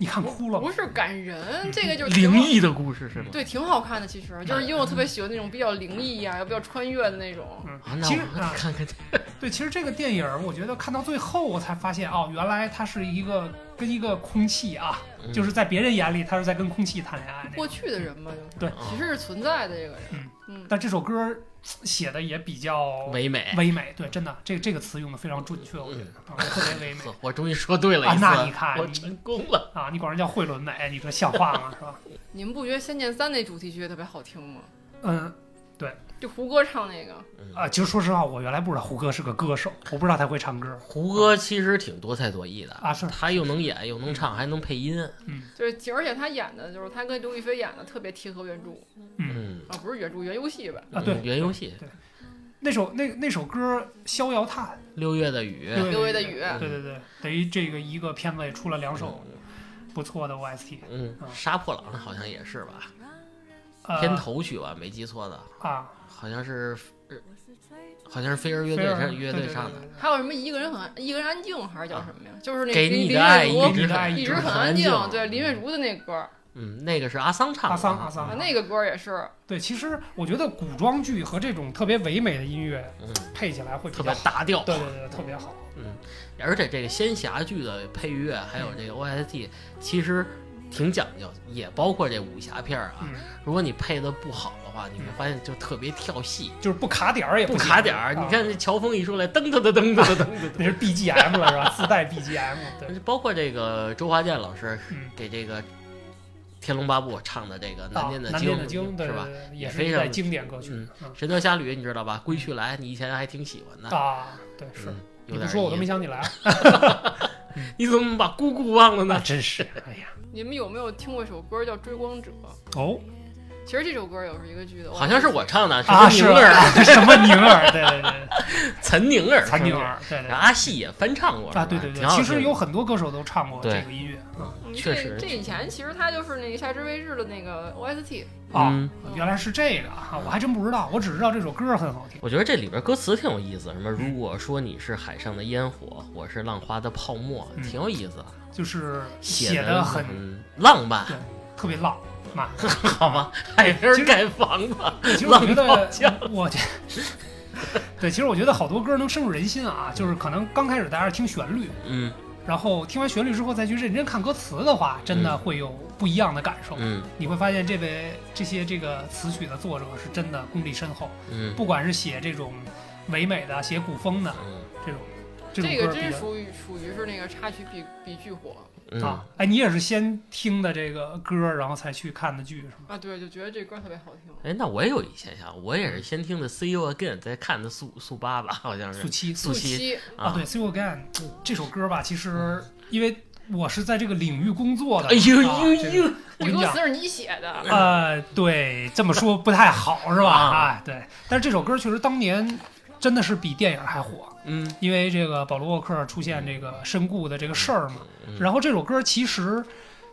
你看哭了吗不？是感人，这个就是灵异的故事是吗？对，挺好看的。其实就是因为我特别喜欢那种比较灵异呀、比较穿越的那种。嗯啊，那其实我啊，看看对，其实这个电影儿，我觉得看到最后，我才发现哦，原来它是一个跟一个空气啊，嗯就是在别人眼里，他是在跟空气谈恋爱。过去的人嘛，就是对啊其实是存在的这个人。嗯嗯，但这首歌儿写的也比较唯美。唯美，对，真的，这这个词用的非常准确，我觉得啊，特别唯美我终于说对了一次，啊那你看你我成功了。啊！你管人叫惠伦美，你说像话吗？是吧？你们不觉得《仙剑三》那主题曲也特别好听吗？嗯就胡歌唱那个，啊，其实说实话，我原来不知道胡歌是个歌手，我不知道他会唱歌。胡歌其实挺多才多艺的，啊，是，他又能演又能唱，还能配音。嗯。就是而且他演的就是他跟刘亦菲演的特别贴合原著嗯，嗯，啊，不是原著原游戏吧？啊对嗯原游戏对。那首那那首歌《逍遥叹。六月的雨，对六月的雨，》，对对对，等于这个一个片子也出了两首不错的 OST，嗯啊，杀破狼好像也是吧，呃片头曲吧，没记错的，啊，好像是，呃好像是飞儿乐队上乐队唱的。还有什么一个人很一个人安静还是叫什么呀？就是那给你的爱一直你的爱很一直直很安静，对嗯林月如的那歌儿嗯，那个是阿桑唱的。阿桑阿桑啊，那个歌儿也是对，其实我觉得古装剧和这种特别唯美的音乐嗯，配起来会特，别搭调。对对对，特别好。嗯，而且这个仙侠剧的配乐还有这个 OST，其实挺讲究，也包括这武侠片儿啊。嗯，如果你配的不好的话，你会发现就特别跳戏，就是不卡点儿也不卡点儿。啊你看这乔峰一出来，噔噔噔噔噔噔噔 那是 BGM 了是吧？自带 BGM，对，包括这个周华健老师嗯，给这个《天龙八部》唱的这个《南啊殿的经，是吧？也也非常经典歌曲神雕侠侣》你知道吧？归去来，你以前还挺喜欢的，啊，对是你不说我都没想起来 你怎么把姑姑忘了那呢？真是，哎呀，你们有没有听过一首歌叫《追光者》？哦其实这首歌也是一个剧的，好像是我唱的，是么宁儿、啊 什么宁儿，对对对，岑 宁儿、岑宁儿，对对然后阿细也翻唱过，啊，是吧对对对其实有很多歌手都唱过这个音乐确实这这以前其实他就是那个夏至未至的那个 OST，啊嗯，原来是这个啊，我还真不知道，我只知道这首歌很好听。我觉得这里边歌词挺有意思，什么如果说你是海上的烟火，我是浪花的泡沫，嗯挺有意思。的，就是写写的很很浪漫，特别浪漫。好吗？海边盖房子，对，其实我觉得我这，对，其实我觉得好多歌能深入人心啊，就是可能刚开始大家是听旋律，嗯然后听完旋律之后再去认真看歌词的话，真的嗯会有不一样的感受。嗯你会发现这位这些这个词曲的作者是真的功力深厚，嗯不管是写这种唯美的、写古风的嗯这种这种这个真属于属于是那个插曲比比剧火嗯啊，哎，你也是先听的这个歌，然后才去看的剧是吗？啊，对，就觉得这歌特别好听。哎，那我也有一现象，我也是先听的《See You Again》，再看的速速八吧，好像是速七速七七啊，对，《See You Again》这首歌吧，其实因为我是在这个领域工作的，哎呦啊呦呦，这歌词，是你写的，呃，对，这么说不太好是吧？啊哎，对，但是这首歌确实当年真的是比电影还火，嗯。因为这个保罗沃克出现这个身故的这个事儿嘛。嗯然后这首歌其实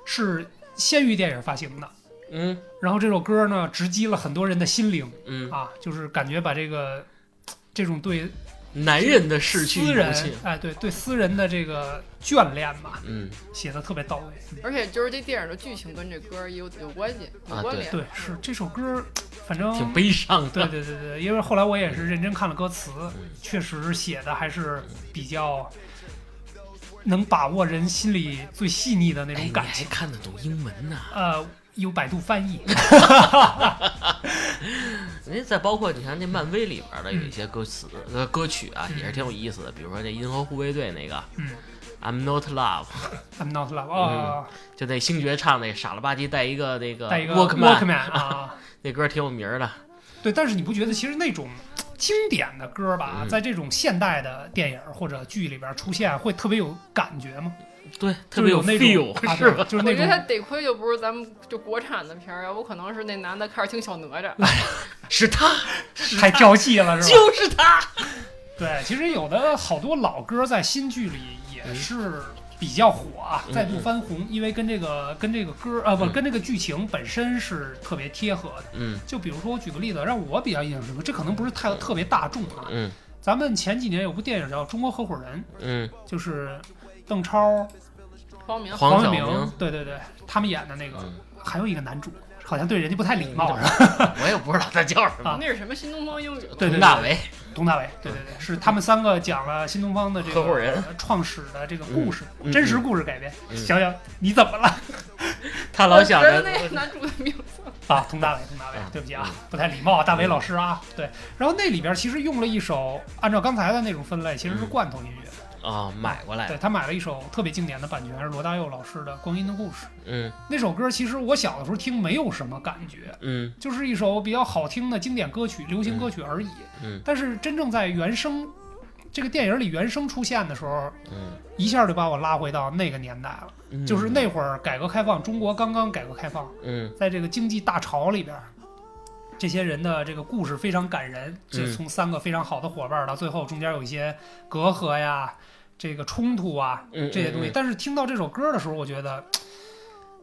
是先于电影发行的，嗯。然后这首歌呢直击了很多人的心灵。嗯。啊，就是感觉把这个这种对男人的逝去私人，哎，对对，私人的这个眷恋吧，嗯，写的特别到位。嗯而且就是这电影的剧情跟这歌也有有关系，有关联。对，是这首歌，反正挺悲伤对的。对对对，因为后来我也是认真看了歌词，嗯确实写的还是比较能把握人心里最细腻的那哎，你还种感情。看得懂英文呢？呃，有百度翻译，人 家再包括你看那漫威里边的有嗯一些歌词、呃歌曲啊，也是挺有意思的。比如说那银河护卫队那个嗯 I'm Not Love，，I'm not love，哦，就那星爵唱那傻了吧唧带一个那个带一个 Walkman，Walkman 啊，那歌挺有名的。对，但是你不觉得其实那种经典的歌吧，嗯在这种现代的电影或者剧里边出现，会特别有感觉吗？对，特别有那种是吧？我对就是那觉得他得亏就不是咱们就国产的片儿，要不可能是那男的开始听小哪吒。是他，太跳戏了，是吧？就是他。对，其实有的好多老歌在新剧里也是比较火啊，嗯再度翻红，因为跟这个跟这个歌啊不嗯跟这个剧情本身是特别贴合的。嗯就比如说我举个例子，让我比较印象深刻，这可能不是太特别大众啊。嗯咱们前几年有部电影叫《中国合伙人》，嗯，就是邓超、黄明，黄晓晓明明，对对对，他们演的那个，嗯还有一个男主，好像对人家不太礼貌，嗯是吧？我也不知道他叫什么。啊那是什么新东方英语？对对佟大为，佟大为，对对对，是他们三个讲了新东方的这个合伙人创始的这个故事，真实故事改编。嗯想想你怎么了 他老想我着知道那个男主的名字。啊？佟大为，佟大为啊，对不起啊嗯，不太礼貌啊，大为老师啊。对，然后那里边其实用了一首，按照刚才的那种分类，其实是嗯罐头音乐。啊，买过来对。他买了一首特别经典的版权，是罗大佑老师的《光阴的故事》。嗯那首歌其实我小的时候听没有什么感觉，嗯就是一首比较好听的经典歌曲、流行歌曲而已。嗯但是真正在原声这个电影里原声出现的时候，嗯一下就把我拉回到那个年代了。嗯，就是那会儿改革开放，中国刚刚改革开放，嗯在这个经济大潮里边儿，这些人的这个故事非常感人。这嗯从三个非常好的伙伴儿到最后中间有一些隔阂呀、这个冲突啊嗯这些东西。但是听到这首歌的时候，我觉得。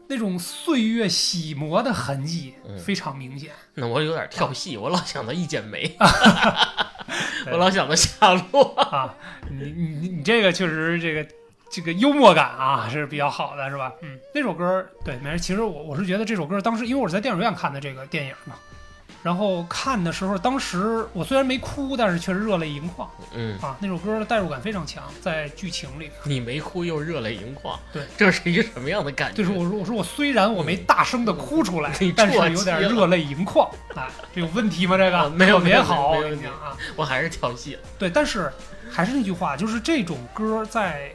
那种岁月洗磨的痕迹嗯非常明显，那我有点跳戏，我老想到《一剪梅》，对我老想到夏洛。啊，你你你你这个确实这个这个幽默感啊是比较好的，是吧？嗯，那首歌对，没事。其实我我是觉得这首歌当时，因为我是在电影院看的这个电影嘛，然后看的时候，当时我虽然没哭，但是确实热泪盈眶嗯，啊。那首歌的代入感非常强，在剧情里边。你没哭又热泪盈眶，对，这是一个什么样的感觉？就是我说我说我虽然我没大声的哭出来你，但是有点热泪盈眶，哎，这有问题吗？这个啊没有特没有别好，我没有没有跟你讲啊。我还是调戏了。对，但是还是那句话，就是这种歌在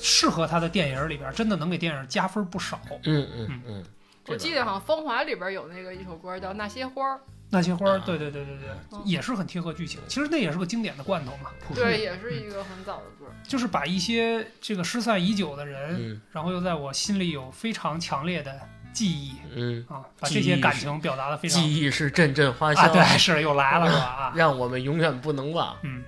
适合他的电影里边，真的能给电影加分不少。嗯嗯嗯，我记得好像《风华》里边有那个一首歌叫《那些花儿那些花对对对对对，嗯也是很贴合剧情。其实那也是个经典的罐头嘛，》，对，也是一个很早的歌。就是把一些这个失散已久的人，嗯然后又在我心里有非常强烈的记忆嗯，啊，把这些感情表达的非常记忆是阵阵花啊，香，对，是又来了是吧？啊，让我们永远不能忘。嗯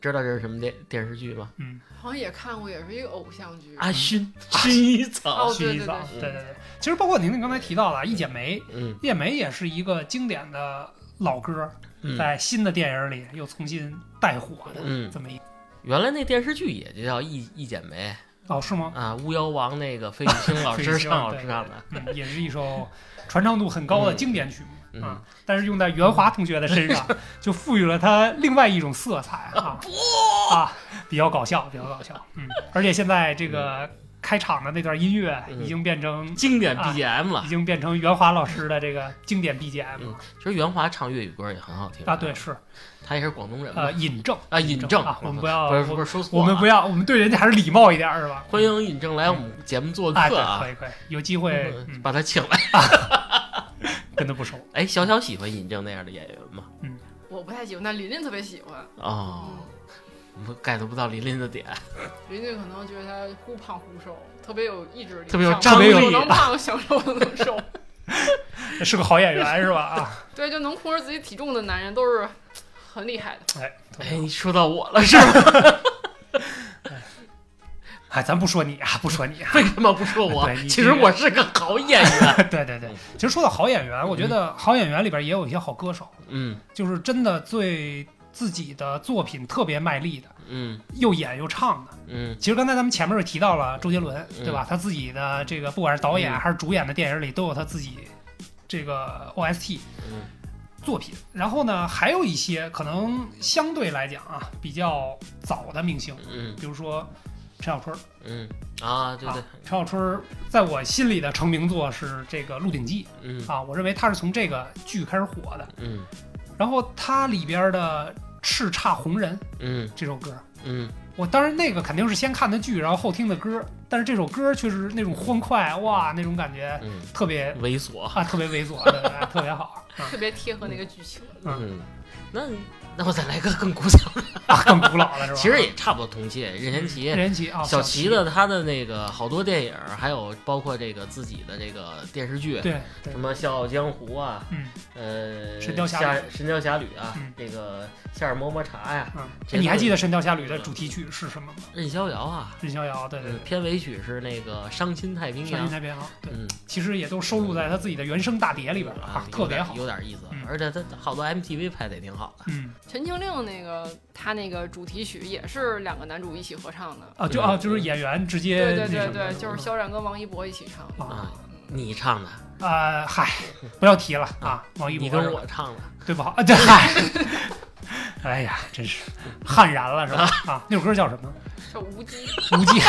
知道这是什么电电视剧吗？嗯，好像也看过，也是一个偶像剧。阿勋，薰衣草哦。薰衣草，对对对对。其实包括您您刚才提到了《一剪梅》，《嗯一剪梅》也是一个经典的老歌，嗯，在新的电影里又重新带火的嗯这么一原来那电视剧也就叫《一一剪梅哦，是吗》？啊，巫妖王那个费玉清老师唱老师唱的。嗯，也是一首传唱度很高的嗯经典曲目。嗯啊，但是用在袁华同学的身上，就赋予了他另外一种色彩啊 啊，比较搞笑，比较搞笑。嗯，而且现在这个开场的那段音乐嗯已经变成经典啊 BGM 了已。经变成袁华老师的这个经典 BGM 嗯了其实袁华唱粤语歌也很好听啊。对，是他也是广东人嘛呃，。尹正啊，尹正啊，我们不要不是不是说错我们不要，我们对人家还是礼貌一点，是吧？欢迎尹正来我们节目做客啊可，以可以，有机会把他请来。跟他不熟。哎，小小喜欢尹正那样的演员吗？嗯我不太喜欢，但琳琳特别喜欢。哦，嗯，我 get 不到琳琳的点。琳琳可能觉得他忽胖忽瘦，特别有意志力，特别有想张力又能胖，想瘦又能瘦。是个好演员是吧？啊，对，就能控制自己体重的男人都是很厉害的。哎，哎，你说到我了是吗？哎，咱不说你啊，不说你啊。为什么不说我其实我是个好演员。对对对，其实说到好演员，我觉得好演员里边也有一些好歌手，嗯就是真的最自己的作品特别卖力的，嗯又演又唱的。嗯其实刚才咱们前面也提到了周杰伦，嗯对吧？他自己的这个不管是导演嗯还是主演的电影里，都有他自己这个 OST 嗯作品。然后呢，还有一些可能相对来讲啊比较早的明星，嗯比如说陈小春儿嗯啊，对对。啊，陈小春儿在我心里的成名作是这个《鹿鼎记嗯》啊，我认为他是从这个剧开始火的。嗯。然后它里边的《叱咤红人》嗯。这首歌，嗯。我当然那个肯定是先看的剧，然后后听的歌，但是这首歌确实那种欢快，哇，那种感觉嗯，特别猥琐，啊，特别猥琐，对对对特别好 啊。特别贴合那个剧情。嗯，那那我再来个更古早的，啊，更古老的是吧？其实也差不多同期，任贤齐。任贤齐啊，小齐齐的他的那个好多电影，还有包括这个自己的这个电视剧，对对什，么《笑傲江湖》啊，嗯呃，神雕侠侣神雕侠侣啊，嗯这个夏尔摸摸茶呀，嗯，你还记得《神雕侠侣》的主题曲是什么吗？任逍遥啊，任逍遥，对对片尾曲是那个《伤心太平洋《伤洋心》，太平洋》，对，嗯其实也都收录在他自己的原声大碟里边了啊，特别好，有点意思嗯，而且他好多 MTV 拍的也挺好的，嗯陈情令那个他那个主题曲也是两个男主一起合唱的。啊，就啊就是演员直接对对对对，就是肖战跟王一博一起唱的。啊啊，你唱的，啊，嗨，不要提了啊，王一博你跟是我唱的，对不好啊？对，嗨，哎呀，真是悍然了是吧？啊，那首歌叫什么？叫无羁，无羁。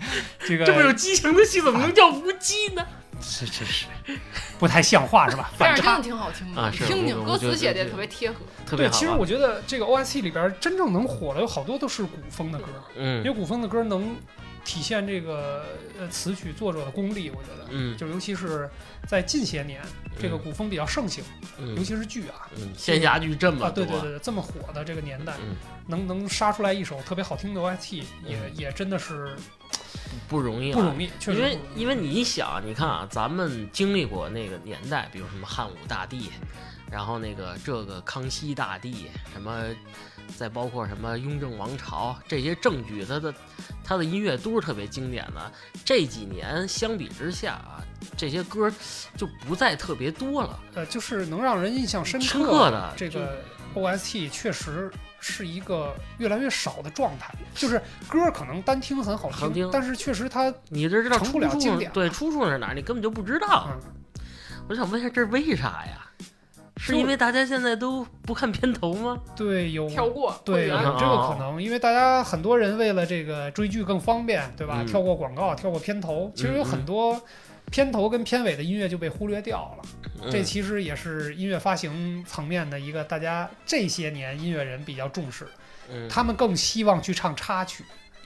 这个这么有激情的戏怎么能叫无羁呢？是是是，不太像话是吧？但是真的。挺好听的，啊是听听歌词写的也特别贴合。对，特别好啊。其实我觉得这个 OST 里边真正能火的有好多都是古风的歌，因为嗯古风的歌能体现这个呃词曲作者的功力，我觉得。嗯，就尤其是在近些年，这个嗯古风比较盛行，嗯尤其是剧啊嗯，仙侠剧这么对对对，这么火的这个年代，嗯，能能杀出来一首特别好听的 OST，也嗯也真的是不容易，啊不容。易，确实因为因为你想，你看啊，咱们经历过那个年代，比如什么汉武大帝，然后那个这个康熙大帝，什么，再包括什么雍正王朝这些正剧，它的它的音乐都是特别经典的。这几年相比之下啊，这些歌就不再特别多了。呃，就是能让人印象深深刻的这个 OST 确实是一个越来越少的状态。就是歌可能单听很好好听但是确实它你这知道出处对出处是哪儿，你根本就不知道。嗯我想问一下，这是为啥呀？是因为大家现在都不看片头吗？对有跳过对有这个可能，因为大家很多人为了这个追剧更方便，对吧？嗯跳过广告，跳过片头，其实有很多片头跟片尾的音乐就被忽略掉了。这嗯其实也是音乐发行层面的一个大家这些年音乐人比较重视，嗯他们更希望去唱插曲，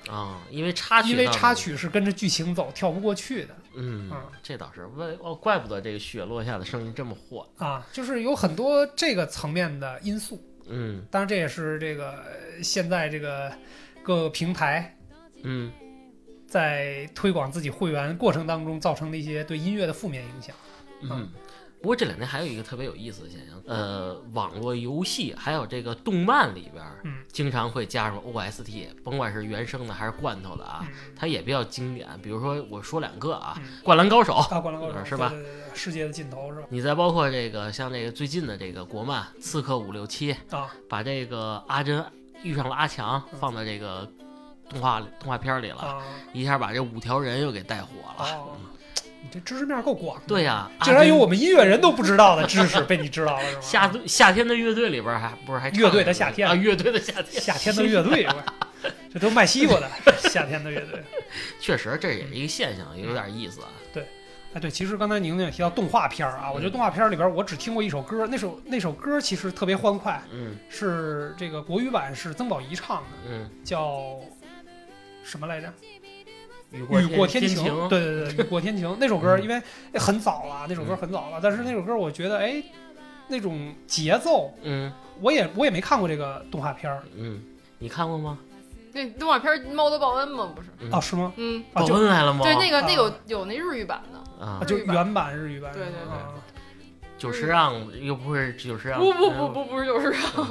啊，因为插曲，因为插，曲是跟着剧情走，跳不过去的嗯嗯，这倒是，为哦，怪不得这个雪落下的声音这么火，啊，就是有很多这个层面的因素。嗯当然，这也是这个呃现在这个各个平台嗯在推广自己会员过程当中造成的一些对音乐的负面影响。嗯。不过这两年还有一个特别有意思的现象，呃，网络游戏还有这个动漫里边，嗯，经常会加入 OST，甭管是原声的还是罐头的啊，嗯它也比较经典。比如说我说两个啊，嗯灌篮高手》啊，灌篮高手是吧世界的尽头是吧？你再包括这个像这个最近的这个国漫《刺客伍六七》，啊，把这个阿珍遇上了阿强嗯放到这个动画动画片里了，啊，一下把这五条人又给带火了。哦，你这知识面够广的。对呀、竟然有我们音乐人都不知道的知识被你知道了是吧？夏夏天的乐队里边还不是还乐队的夏天啊，乐队的夏天，夏天的乐队，这都卖西瓜的夏天的乐队。确实这也是一个现象，有点意思啊。对哎，对，其实刚才宁宁也提到动画片儿啊，我觉得动画片里边我只听过一首歌，那首那首歌其实特别欢快，嗯是这个国语版是曾宝仪唱的，嗯，叫什么来着？雨雨过天晴。对对对，雨过天晴。那首歌，嗯。因为很早了，那首歌很早了，但是那首歌我觉得哎，那种节奏，嗯。我也我也没看过这个动画片儿嗯，你看过吗？那动画片《猫的报恩》吗？不是，嗯。啊，是吗？嗯，啊，报恩来了吗？对，那个啊。那有有那日语版的，啊。啊，就原版日语版，对对对。啊 久石让又不是久石让，不不不不不是久石让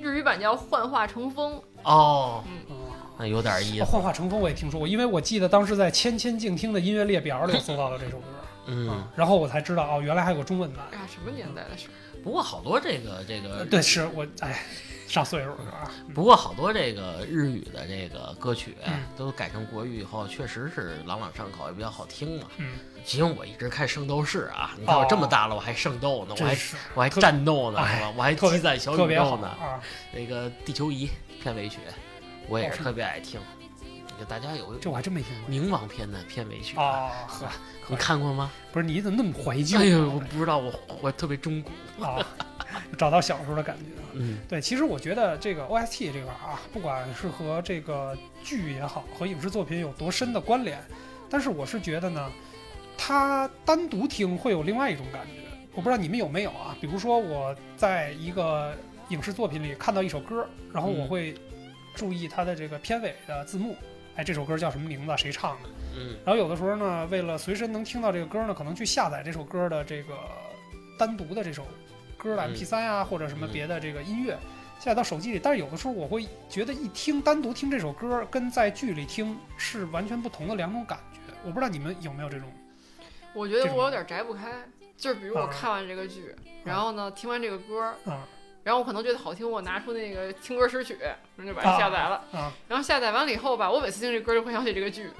日语版叫《幻化成风》，哦，嗯，啊那有点意哦思。幻化成风我也听说过，因为我记得当时在千千静听的音乐列表里搜到了这首歌，嗯啊，然后我才知道哦，原来还有个中文版哎呀，什么年代的事？不过好多这个这个，呃对，是我哎，上岁数了啊，不过好多这个日语的这个歌曲嗯都改成国语以后，确实是朗朗上口，也比较好听嘛。嗯，其实我一直看《圣斗士》啊，你看我这么大了，我还圣斗呢，我还我还战斗呢，哎是吧？我还特别积攒小特别好宇宙呢。啊，那个地球仪片尾曲，我也是特别爱听。就大家有这我还真没听过。冥王篇的片尾曲，啊，呵，你看过吗？不是你怎么那么怀旧啊？哎呦，我不知道，我我特别中古。啊，找到小时候的感觉。嗯对，其实我觉得这个 OST 这块啊，不管是和这个剧也好，和影视作品有多深的关联，但是我是觉得呢，它单独听会有另外一种感觉。我不知道你们有没有啊？比如说我在一个影视作品里看到一首歌，然后我嗯会注意它的这个片尾的字幕，哎，这首歌叫什么名字？谁唱的？嗯然后有的时候呢，为了随身能听到这个歌呢，可能去下载这首歌的这个单独的这首歌的嗯 MP 3啊，或者什么嗯别的这个音乐下载到手机里。但是有的时候我会觉得一听单独听这首歌，跟在剧里听是完全不同的两种感觉。我不知道你们有没有这种我觉得我有点摘不开，就是比如我啊看完这个剧，然后呢听完这个歌，啊然后我可能觉得好听，我拿出那个听歌识曲，然后就把它下载了。啊？然后下载完了以后吧，我每次听这歌就会想起这个剧。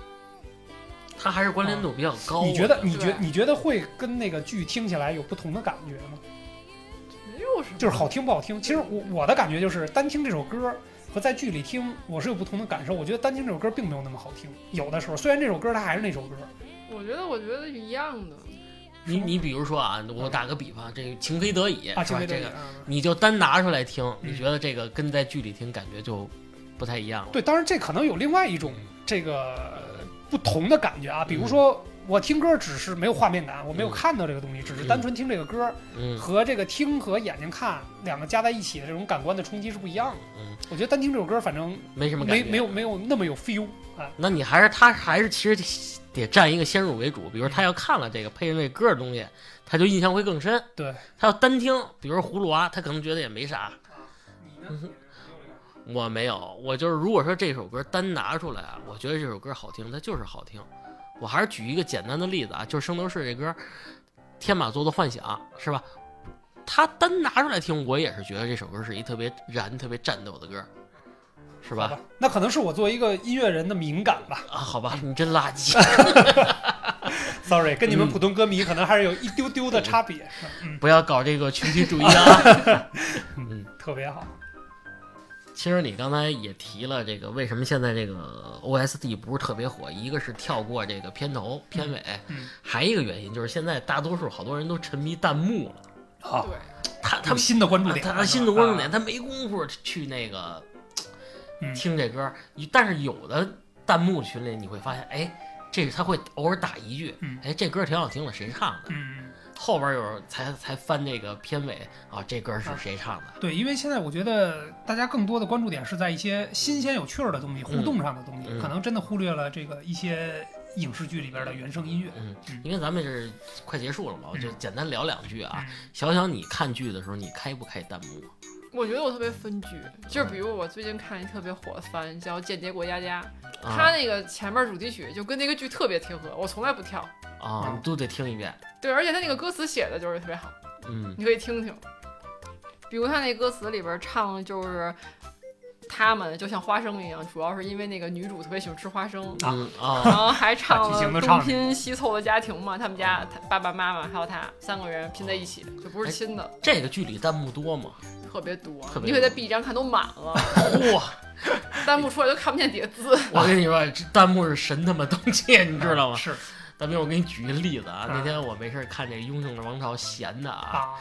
它还是关联度比较高。你觉得你觉你觉得会跟那个剧听起来有不同的感觉吗？没有什么，就是好听不好听？其实我我的感觉就是单听这首歌。和在剧里听，我是有不同的感受。我觉得单听这首歌并没有那么好听。有的时候，虽然这首歌它还是那首歌，我觉得我觉得是一样的。你你比如说啊，我打个比方，这个情非得已啊，是吧？这个情非得已啊。你就单拿出来听，嗯你觉得这个跟在剧里听感觉就不太一样了。对，当然这可能有另外一种这个不同的感觉啊，比如说我听歌只是没有画面感，我没有嗯看到这个东西，只是单纯听这个歌，嗯和这个听和眼睛看两个加在一起的这种感官的冲击是不一样的。嗯，我觉得单听这首歌，反正没什么感觉。没没有没有那么有 feel 啊。那你还是他还是其实得占一个先入为主，比如他要看了这个配上这歌的东西，他就印象会更深。对，他要单听，比如葫芦娃，他可能觉得也没啥。我没有，我就是如果说这首歌单拿出来啊，我觉得这首歌好听，它就是好听。我还是举一个简单的例子啊，就是《圣斗士》这歌《天马座的幻想》，是吧？他单拿出来听，我也是觉得这首歌是一特别燃、特别战斗的歌，是吧？吧，那可能是我作为一个音乐人的敏感吧。啊，好吧，你真垃圾。Sorry，跟你们嗯普通歌迷可能还是有一丢丢的差别。嗯，不要搞这个群体主义啊！嗯，特别好。其实你刚才也提了这个，为什么现在这个 OST 不是特别火？一个是跳过这个片头、片尾，嗯还一个原因就是现在大多数好多人都沉迷弹幕了。啊，对，他他们新的关注点，他他新的关注点，啊他没工夫去那个嗯听这歌。但是有的弹幕群里你会发现，哎，这他会偶尔打一句嗯，哎，这歌挺好听的，谁唱的？嗯。后边有才才翻这个片尾啊，这歌是谁唱的？对，因为现在我觉得大家更多的关注点是在一些新鲜有趣儿的东西、互动上的东西，嗯可能真的忽略了这个一些影视剧里边的原声音乐。嗯嗯，因为咱们是快结束了嘛，我就嗯简单聊两句啊。嗯小小，你看剧的时候，你开不开弹幕？我觉得我特别分剧，就是比如我最近看一特别火的番叫《间谍过家家》，啊它那个前面主题曲就跟那个剧特别贴合，我从来不跳。啊，你都得听一遍。对，而且它那个歌词写的就是特别好，嗯你可以听听。比如他那歌词里边唱的就是他们就像花生一样，主要是因为那个女主特别喜欢吃花生，嗯啊然后还唱把剧情了东拼西凑的家庭嘛，他们家他爸爸妈妈还有他三个人拼在一起，就不是亲的，这个剧里弹幕多吗？特别多特。别你可以在 B 站看都满了，哇！弹幕出来都看不见底下字。我跟你说，这弹幕是神他妈东西，你知道吗？是大兵，我给你举一个例子啊，嗯那天我没事看这《雍正的王朝》，闲的啊，啊，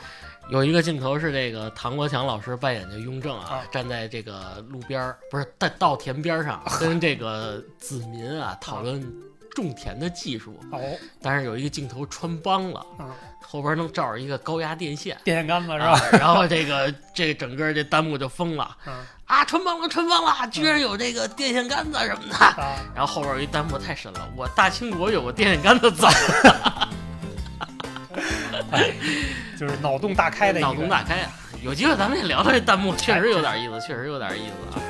有一个镜头是这个唐国强老师扮演的雍正啊啊，站在这个路边儿，不是在稻田边上，跟这个子民啊讨论种田的技术。哦，但是有一个镜头穿帮了，啊，后边能照着一个高压电线，电线杆子是啊吧？然后这个这个整个这弹幕就疯了嗯啊，穿帮了，穿帮了，居然有这个电线杆子什么的。啊，然后后边有一弹幕太神了，我大清国有个电线杆子走了？哎，就是脑洞大开的 脑洞大开啊！有机会咱们也聊聊这弹幕，确实有点意思，确实有点意思啊。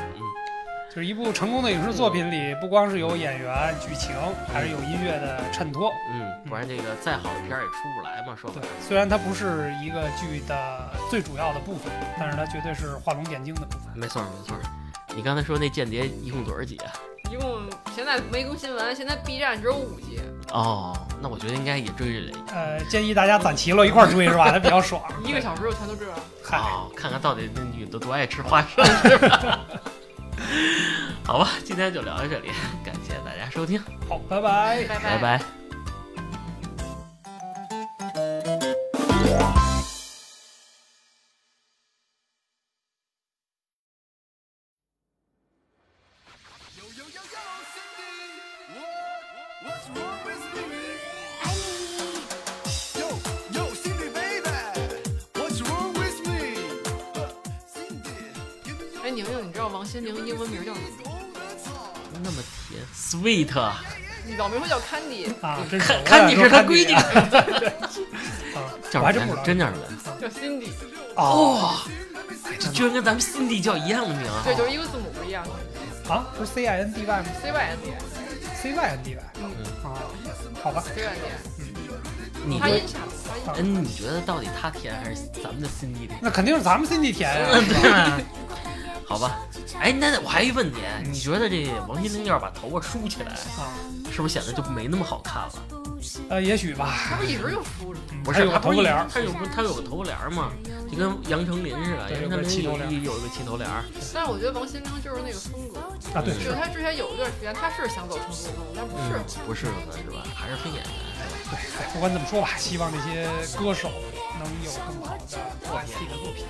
嗯，就是一部成功的影视作品里，不光是有演员、剧情，还是有音乐的衬托。嗯，不然这个再好的片儿也出不来嘛，说白对了。，虽然它不是一个剧的最主要的部分，但是它绝对是画龙点睛的部分。没错没错。你刚才说那间谍一共多少集啊？一共现在没更新完，现在 B 站只有五集，哦，那我觉得应该也追着呃，建议大家攒齐了一块儿追是吧？它比较爽。一个小时就全都追完。嗨，哦，看看到底那女的多爱吃花生是吧？好吧，今天就聊到这里，感谢大家收听，好，拜拜。拜拜王心凌英文名叫什么？那么甜，sweet，你老名会叫 Candy，啊，真是看看你是她闺女，啊，叫什么真叫什么？叫 Cindy，哦这居然跟咱们 Cindy 叫一样的名啊！对，就是一个字母不一样啊，不是 C I N D Y 吗，C Y N D，？C Y N D Y 嗯啊，好吧。，C Y N D，你觉发音。嗯，你觉得到底他甜还是咱们的 Cindy 甜？那肯定是咱们 Cindy 甜呀、嗯，对吧？好吧，哎，那我还有一问题，你觉得这王心凌要是把头发梳起来，啊，是不是显得就没那么好看了？呃，也许吧。他不一直就梳着不是，它有个头发帘儿，他有不他有个头发帘儿嘛，就跟杨丞琳似的，杨丞琳有一有一个齐头帘儿，但是我觉得王心凌就是那个风格，啊，对，就他之前有一段时间他是想走成熟风，但不是嗯。，不适合是吧？还是偏演员是吧？对，哎不管怎么说吧，希望这些歌手能有更好的 OST 的作品。